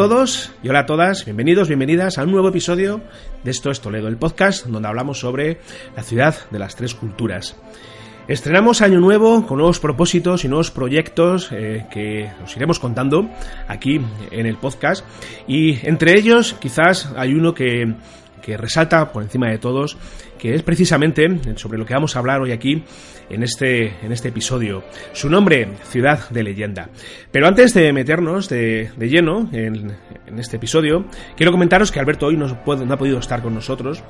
Todos y hola a todas, bienvenidos, bienvenidas a un nuevo episodio de Esto es Toledo, el podcast donde hablamos sobre la ciudad de las tres culturas. Estrenamos año nuevo con nuevos propósitos y nuevos proyectos eh, que os iremos contando aquí en el podcast y entre ellos quizás hay uno que, que resalta por encima de todos que es precisamente sobre lo que vamos a hablar hoy aquí en este, en este episodio. Su nombre, Ciudad de Leyenda. Pero antes de meternos de, de lleno en, en, este episodio, quiero comentaros que Alberto hoy no, no ha podido estar con nosotros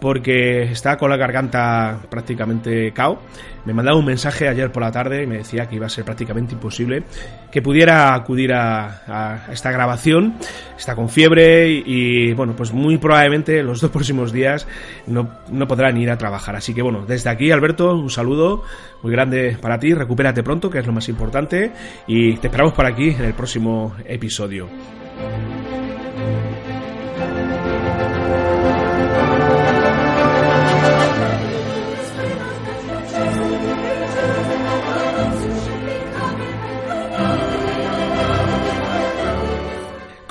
porque está con la garganta prácticamente cao. Me mandaba un mensaje ayer por la tarde y me decía que iba a ser prácticamente imposible que pudiera acudir a, a esta grabación. Está con fiebre y, y, bueno, pues muy probablemente los dos próximos días no, no podrán ir a trabajar. Así que bueno, desde aquí Alberto, un saludo muy grande para ti. Recupérate pronto, que es lo más importante. Y te esperamos por aquí en el próximo episodio.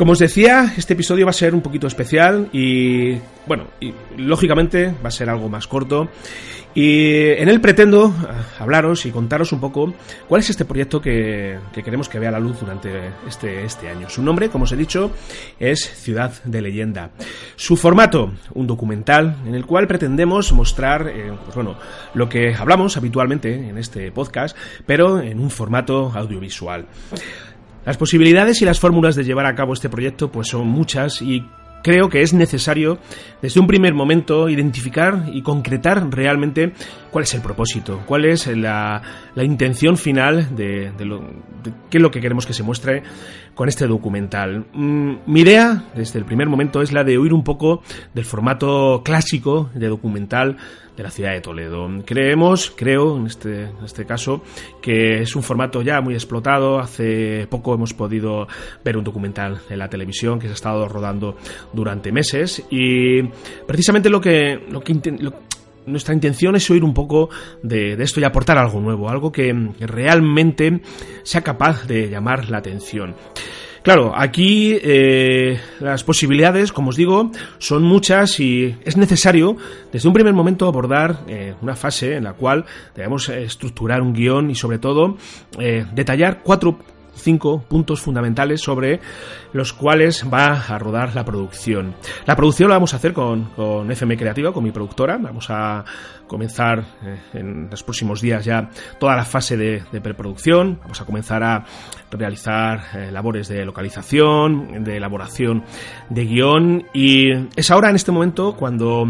Como os decía, este episodio va a ser un poquito especial y, bueno, lógicamente va a ser algo más corto. Y en él pretendo hablaros y contaros un poco cuál es este proyecto que, que, queremos que vea la luz durante este, este año. Su nombre, como os he dicho, es Ciudad de Leyenda. Su formato, un documental en el cual pretendemos mostrar, eh, pues bueno, lo que hablamos habitualmente en este podcast, pero en un formato audiovisual. Las posibilidades y las fórmulas de llevar a cabo este proyecto pues son muchas y creo que es necesario desde un primer momento identificar y concretar realmente cuál es el propósito, cuál es la, intención final de, de, lo, de, qué es lo que queremos que se muestre con este documental. Mm, mi idea desde el primer momento es la de huir un poco del formato clásico de documental de la ciudad de Toledo. Creemos, creo, en este, en este caso, que es un formato ya muy explotado. Hace poco hemos podido ver un documental en la televisión que se ha estado rodando durante meses y precisamente lo que, lo que nuestra intención es oír un poco de, esto y aportar algo nuevo, algo que realmente sea capaz de llamar la atención. Claro, aquí eh, las posibilidades, como os digo, son muchas y es necesario desde un primer momento abordar eh, una fase en la cual debemos estructurar un guion y sobre todo eh, detallar cuatro cinco puntos fundamentales sobre los cuales va a rodar la producción. La producción la vamos a hacer con, con FM Creativa, con mi productora. Vamos a comenzar eh, en los próximos días ya toda la fase de, de preproducción. Vamos a comenzar a realizar eh, labores de localización, de elaboración de guion y es ahora en este momento cuando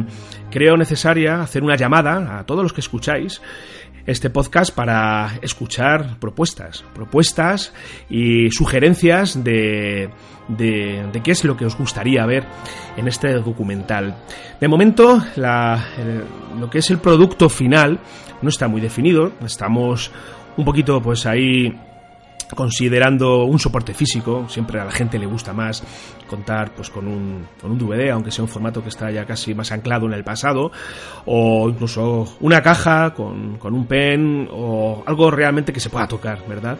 creo necesaria hacer una llamada a todos los que escucháis este podcast para escuchar propuestas, propuestas y sugerencias de, de, de, qué es lo que os gustaría ver en este documental. De momento, la, lo que es el producto final no está muy definido, estamos un poquito pues ahí considerando un soporte físico, siempre a la gente le gusta más contar pues con un, con un DVD, aunque sea un formato que está ya casi más anclado en el pasado, o incluso una caja con, con un pen o algo realmente que se pueda tocar, ¿verdad?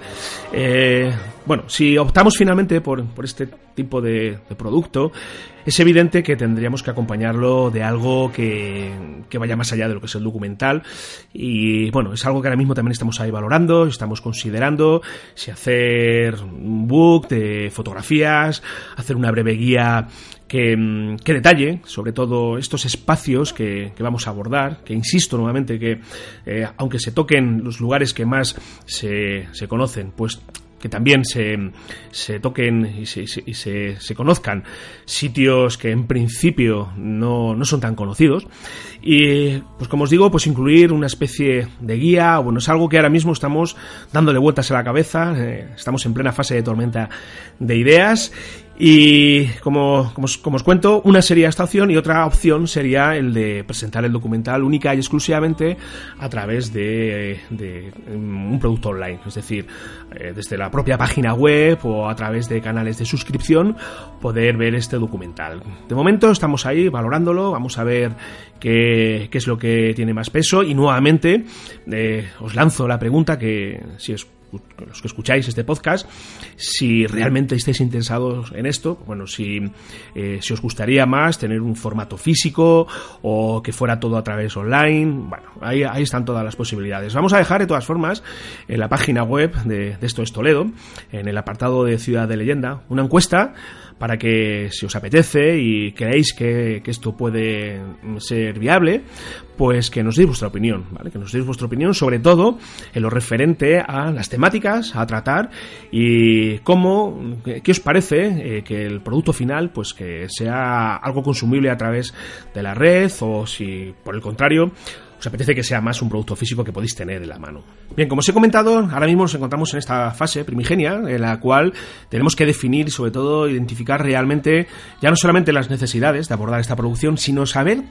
Eh, bueno, si optamos finalmente por, por este tipo de, producto, es evidente que tendríamos que acompañarlo de algo que, que, vaya más allá de lo que es el documental. Y bueno, es algo que ahora mismo también estamos ahí valorando, estamos considerando si hacer un book de fotografías, hacer una breve guía que, que, detalle sobre todo estos espacios que, que, vamos a abordar, que insisto nuevamente que eh, aunque se toquen los lugares que más se, se conocen, pues que también se, se toquen y, se, se, conozcan sitios que en principio no, no, son tan conocidos. Y pues como os digo, pues incluir una especie de guía, bueno, es algo que ahora mismo estamos dándole vueltas a la cabeza, eh, estamos en plena fase de tormenta de ideas y como, como, como, os cuento, una sería esta opción y otra opción sería el de presentar el documental única y exclusivamente a través de, de un producto online, es decir, eh, desde la propia página web o a través de canales de suscripción poder ver este documental. De momento estamos ahí valorándolo, vamos a ver qué, qué es lo que tiene más peso y nuevamente eh, os lanzo la pregunta que si es los que escucháis este podcast, si realmente estáis interesados en esto, bueno, si, eh, si os gustaría más tener un formato físico o que fuera todo a través online, bueno, ahí, ahí están todas las posibilidades. Vamos a dejar de todas formas en la página web de, de Esto es Toledo, en el apartado de Ciudad de Leyenda, una encuesta para que si os apetece y creéis que, esto puede ser viable, pues que nos deis vuestra opinión, ¿vale? Que nos deis vuestra opinión sobre todo en lo referente a las temáticas a tratar y cómo, qué os parece eh, que el producto final pues que sea algo consumible a través de la red o si por el contrario os apetece que sea más un producto físico que podéis tener en la mano. Bien, como os he comentado, ahora mismo nos encontramos en esta fase primigenia en la cual tenemos que definir y sobre todo identificar realmente ya no solamente las necesidades de abordar esta producción, sino saber,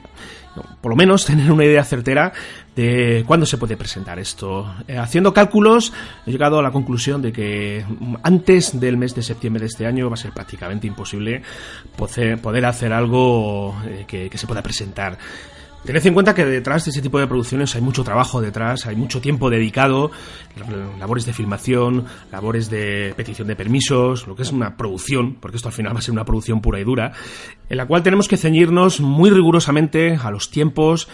por lo menos tener una idea certera de cuándo se puede presentar esto. Eh, haciendo cálculos, he llegado a la conclusión de que antes del mes de septiembre de este año va a ser prácticamente imposible poder hacer algo eh, que se pueda presentar. Tened en cuenta que detrás de ese tipo de producciones hay mucho trabajo detrás, hay mucho tiempo dedicado, labores de filmación, labores de petición de permisos, lo que es una producción, porque esto al final va a ser una producción pura y dura, en la cual tenemos que ceñirnos muy rigurosamente a los tiempos,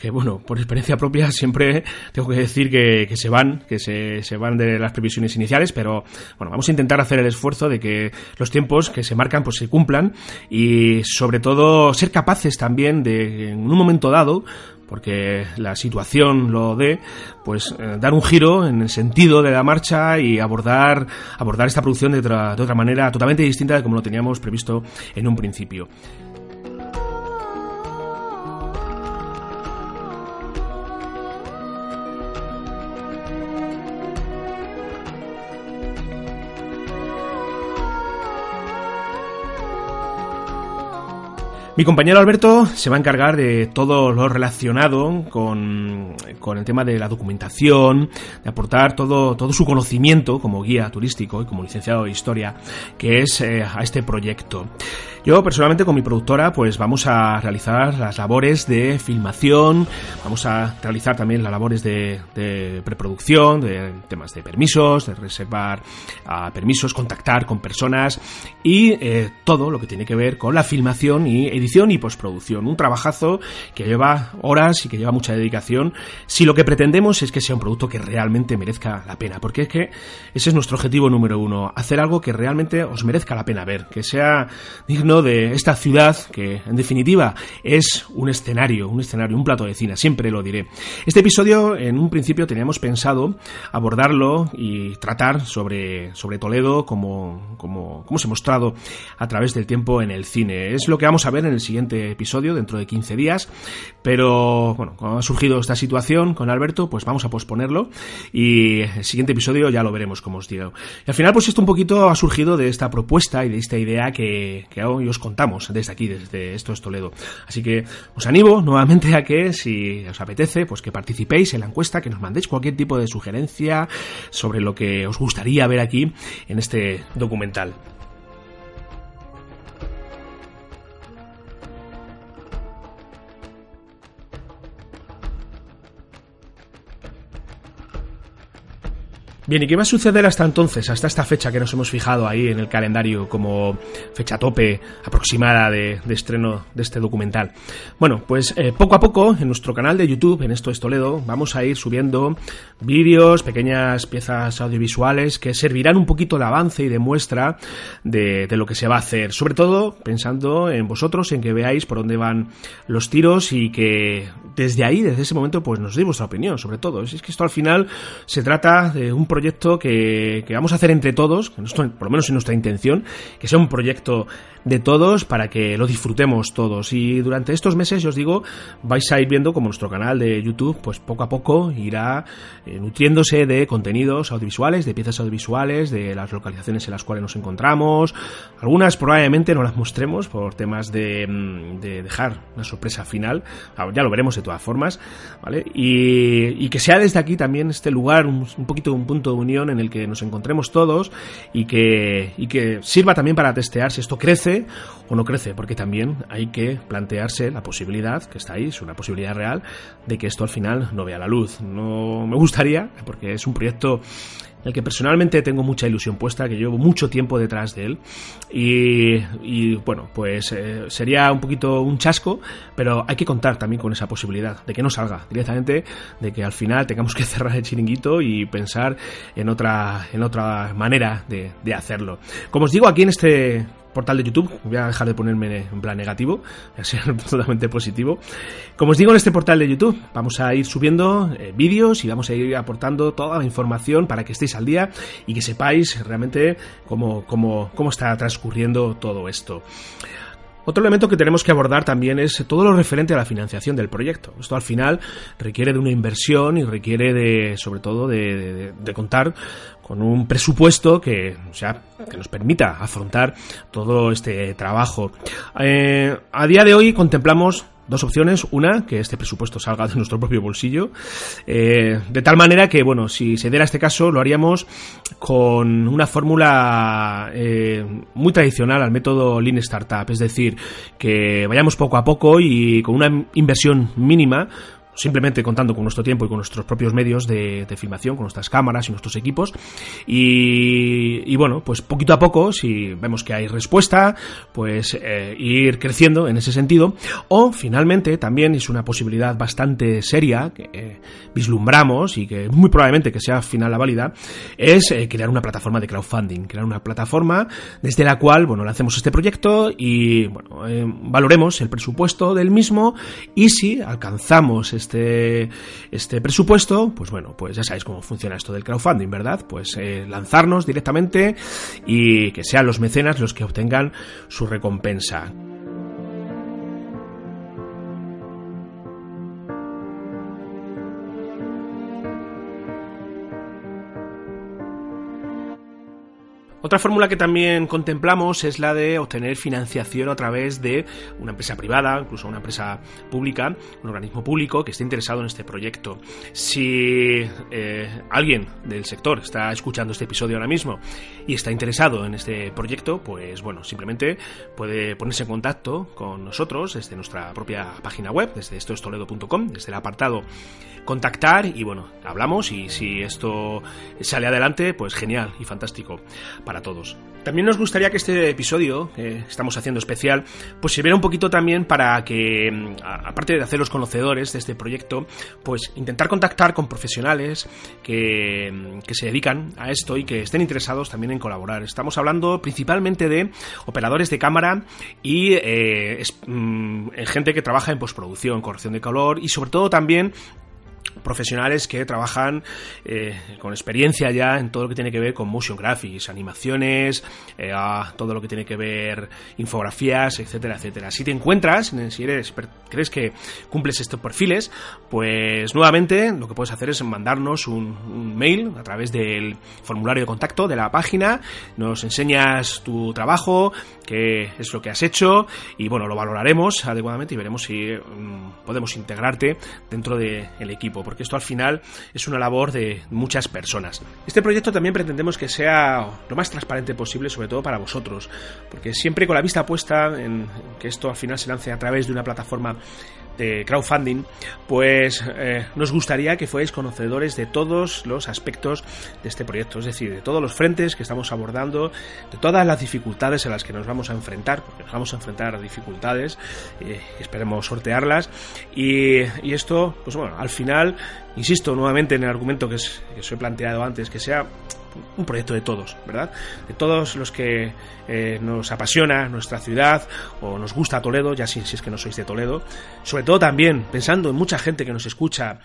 que bueno, por experiencia propia siempre tengo que decir que, que se van, que se, se, van de las previsiones iniciales, pero bueno, vamos a intentar hacer el esfuerzo de que los tiempos que se marcan pues se cumplan y sobre todo ser capaces también de en un momento dado porque la situación lo dé, pues eh, dar un giro en el sentido de la marcha y abordar, abordar esta producción de otra, de otra manera totalmente distinta de como lo teníamos previsto en un principio. Mi compañero Alberto se va a encargar de todo lo relacionado con, con, el tema de la documentación, de aportar todo, todo su conocimiento como guía turístico y como licenciado de historia que es eh, a este proyecto. Yo personalmente con mi productora pues vamos a realizar las labores de filmación, vamos a realizar también las labores de, preproducción, de temas de permisos, de reservar uh, permisos, contactar con personas y eh, todo lo que tiene que ver con la filmación y y postproducción. Un trabajazo que lleva horas y que lleva mucha dedicación si lo que pretendemos es que sea un producto que realmente merezca la pena, porque es que ese es nuestro objetivo número uno, hacer algo que realmente os merezca la pena ver, que sea digno de esta ciudad que en definitiva es un escenario, un escenario, un plato de cine, siempre lo diré. Este episodio en un principio teníamos pensado abordarlo y tratar sobre, sobre Toledo como, como, como se ha mostrado a través del tiempo en el cine. Es lo que vamos a ver en en el siguiente episodio, dentro de 15 días, pero bueno, como ha surgido esta situación con Alberto, pues vamos a posponerlo y el siguiente episodio ya lo veremos, como os digo. Y al final, pues esto un poquito ha surgido de esta propuesta y de esta idea que, hoy os contamos desde aquí, desde Esto es Toledo. Así que os animo nuevamente a que, si os apetece, pues que participéis en la encuesta, que nos mandéis cualquier tipo de sugerencia sobre lo que os gustaría ver aquí en este documental. Bien, ¿y qué va a suceder hasta entonces, hasta esta fecha que nos hemos fijado ahí en el calendario como fecha tope aproximada de, estreno de este documental? Bueno, pues eh, poco a poco en nuestro canal de YouTube, en Esto es Toledo, vamos a ir subiendo vídeos, pequeñas piezas audiovisuales que servirán un poquito de avance y de muestra de, lo que se va a hacer. Sobre todo pensando en vosotros, en que veáis por dónde van los tiros y que desde ahí, desde ese momento, pues nos deis vuestra opinión, sobre todo. Es que esto al final se trata de un proyecto que, vamos a hacer entre todos, por lo menos en nuestra intención, que sea un proyecto de todos para que lo disfrutemos todos. Y durante estos meses, yo os digo, vais a ir viendo como nuestro canal de YouTube, pues poco a poco irá eh, nutriéndose de contenidos audiovisuales, de piezas audiovisuales, de las localizaciones en las cuales nos encontramos. Algunas probablemente no las mostremos por temas de, mm, dejar una sorpresa final. Ah, ya lo veremos de todas formas, ¿vale? Y, que sea desde aquí también este lugar, un poquito un punto de unión en el que nos encontremos todos y que, y que sirva también para testear si esto crece o no crece, porque también hay que plantearse la posibilidad, que está ahí, es una posibilidad real, de que esto al final no vea la luz. No me gustaría, porque es un proyecto el que personalmente tengo mucha ilusión puesta, que llevo mucho tiempo detrás de él. Y, bueno, pues eh, sería un poquito un chasco, pero hay que contar también con esa posibilidad de que no salga directamente, de que al final tengamos que cerrar el chiringuito y pensar en otra, en otra manera de, de hacerlo. Como os digo, aquí en este portal de YouTube. Voy a dejar de ponerme en plan negativo, voy a ser totalmente positivo. Como os digo, en este portal de YouTube vamos a ir subiendo eh, vídeos y vamos a ir aportando toda la información para que estéis al día y que sepáis realmente cómo, cómo, cómo está transcurriendo todo esto. Otro elemento que tenemos que abordar también es todo lo referente a la financiación del proyecto. Esto al final requiere de una inversión y requiere de, sobre todo, de, contar con un presupuesto que, o sea, que nos permita afrontar todo este trabajo. Eh, a día de hoy contemplamos dos opciones. Una, que este presupuesto salga de nuestro propio bolsillo. Eh, de tal manera que, bueno, si se diera este caso, lo haríamos con una fórmula eh, muy tradicional al método Lean Startup. Es decir, que vayamos poco a poco y con una inversión mínima simplemente contando con nuestro tiempo y con nuestros propios medios de, filmación, con nuestras cámaras y nuestros equipos. Y, bueno, pues poquito a poco, si vemos que hay respuesta, pues eh, ir creciendo en ese sentido. O finalmente también es una posibilidad bastante seria que eh, vislumbramos y que muy probablemente que sea final la válida, es eh, crear una plataforma de crowdfunding, crear una plataforma desde la cual, bueno, lancemos este proyecto y, bueno, valoremos el presupuesto del mismo y si alcanzamos este este, este presupuesto, pues bueno, pues ya sabéis cómo funciona esto del crowdfunding, ¿verdad? Pues eh, lanzarnos directamente y que sean los mecenas los que obtengan su recompensa. Otra fórmula que también contemplamos es la de obtener financiación a través de una empresa privada, incluso una empresa pública, un organismo público que esté interesado en este proyecto. Si eh, alguien del sector está escuchando este episodio ahora mismo y está interesado en este proyecto, pues bueno, simplemente puede ponerse en contacto con nosotros desde nuestra propia página web, desde estoestoledo.com, desde el apartado contactar y bueno, hablamos y si esto sale adelante, pues genial y fantástico para todos. También nos gustaría que este episodio que estamos haciendo especial, pues sirviera un poquito también para que, mm, aparte de hacer los conocedores de este proyecto, pues intentar contactar con profesionales que, mm, que se dedican a esto y que estén interesados también en colaborar. Estamos hablando principalmente de operadores de cámara y eh, mm, gente que trabaja en postproducción, corrección de color y sobre todo también profesionales que trabajan eh, con experiencia ya en todo lo que tiene que ver con motion graphics, animaciones, eh, todo lo que tiene que ver infografías, etcétera, etcétera. Si te encuentras, si eres, crees que cumples estos perfiles, pues nuevamente lo que puedes hacer es mandarnos un, mail a través del formulario de contacto de la página, nos enseñas tu trabajo, qué es lo que has hecho y bueno, lo valoraremos adecuadamente y veremos si mm, podemos integrarte dentro del equipo, porque esto al final es una labor de muchas personas. Este proyecto también pretendemos que sea lo más transparente posible, sobre todo para vosotros, porque siempre con la vista puesta en que esto al final se lance a través de una plataforma de crowdfunding, pues eh, nos gustaría que fuerais conocedores de todos los aspectos de este proyecto, es decir, de todos los frentes que estamos abordando, de todas las dificultades en las que nos vamos a enfrentar, porque nos vamos a enfrentar a dificultades, eh, esperemos sortearlas, y, y, esto, pues bueno, al final, insisto nuevamente en el argumento que, es, que os he planteado antes, que sea un proyecto de todos, ¿verdad? De todos los que eh, nos apasiona nuestra ciudad o nos gusta Toledo, ya si, si es que no sois de Toledo. Sobre todo también pensando en mucha gente que nos escucha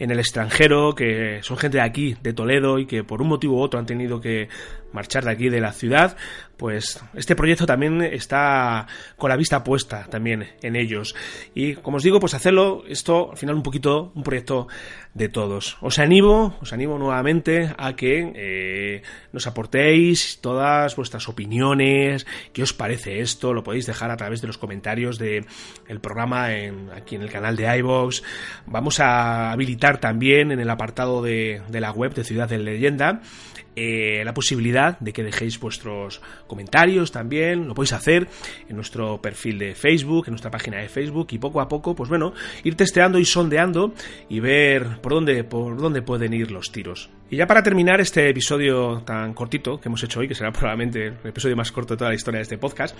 en el extranjero, que son gente de aquí, de Toledo, y que por un motivo u otro han tenido que marchar de aquí de la ciudad, pues este proyecto también está con la vista puesta también en ellos. Y como os digo, pues hacerlo esto al final un poquito un proyecto de todos. Os animo, os animo nuevamente a que eh, nos aportéis todas vuestras opiniones, qué os parece esto, lo podéis dejar a través de los comentarios del el programa en, aquí en el canal de iVox. Vamos a habilitar también en el apartado de, de la web de Ciudad de Leyenda eh, la posibilidad de que dejéis vuestros comentarios también, lo podéis hacer en nuestro perfil de Facebook, en nuestra página de Facebook y poco a poco, pues bueno, ir testeando y sondeando y ver por dónde, por dónde pueden ir los tiros. Y ya para terminar este episodio tan cortito que hemos hecho hoy, que será probablemente el episodio más corto de toda la historia de este podcast,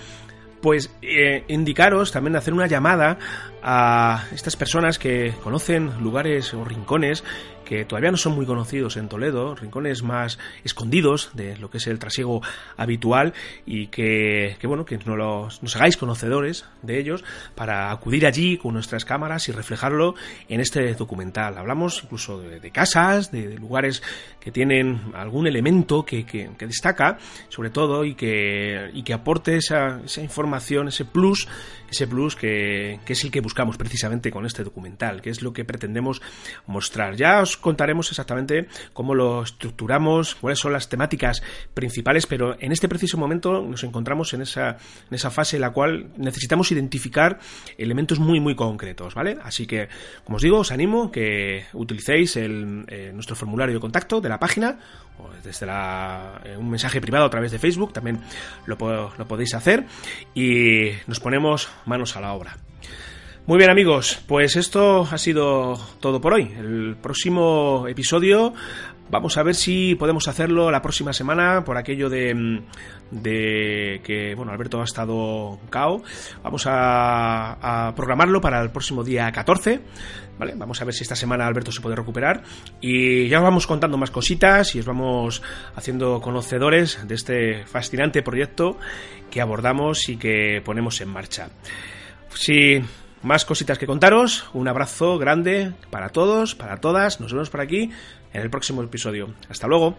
pues eh, indicaros también hacer una llamada a estas personas que conocen lugares o rincones que todavía no son muy conocidos en Toledo, rincones más escondidos de lo que es el trasiego habitual y que, bueno, que nos, nos hagáis conocedores de ellos para acudir allí con nuestras cámaras y reflejarlo en este documental. Hablamos incluso de, casas, de, lugares que tienen algún elemento que, que, destaca, sobre todo, y que, y que aporte esa, esa información, ese plus ese plus que, que, es el que buscamos precisamente con este documental, que es lo que pretendemos mostrar. Ya os contaremos exactamente cómo lo estructuramos, cuáles son las temáticas principales, pero en este preciso momento nos encontramos en esa, en esa fase en la cual necesitamos identificar elementos muy, muy concretos, ¿vale? Así que, como os digo, os animo que utilicéis eh, nuestro formulario de contacto de la página o desde eh, un mensaje privado a través de Facebook, también lo podéis hacer y nos ponemos manos a la obra. Muy bien amigos, pues esto ha sido todo por hoy. El próximo episodio vamos a ver si podemos hacerlo la próxima semana por aquello de, de que bueno Alberto ha estado cao. Vamos a, a programarlo para el próximo día 14. ¿Vale? Vamos a ver si esta semana Alberto se puede recuperar y ya os vamos contando más cositas y os vamos haciendo conocedores de este fascinante proyecto que abordamos y que ponemos en marcha. Si más cositas que contaros. Un abrazo grande para todos, para todas. Nos vemos por aquí en el próximo episodio. Hasta luego.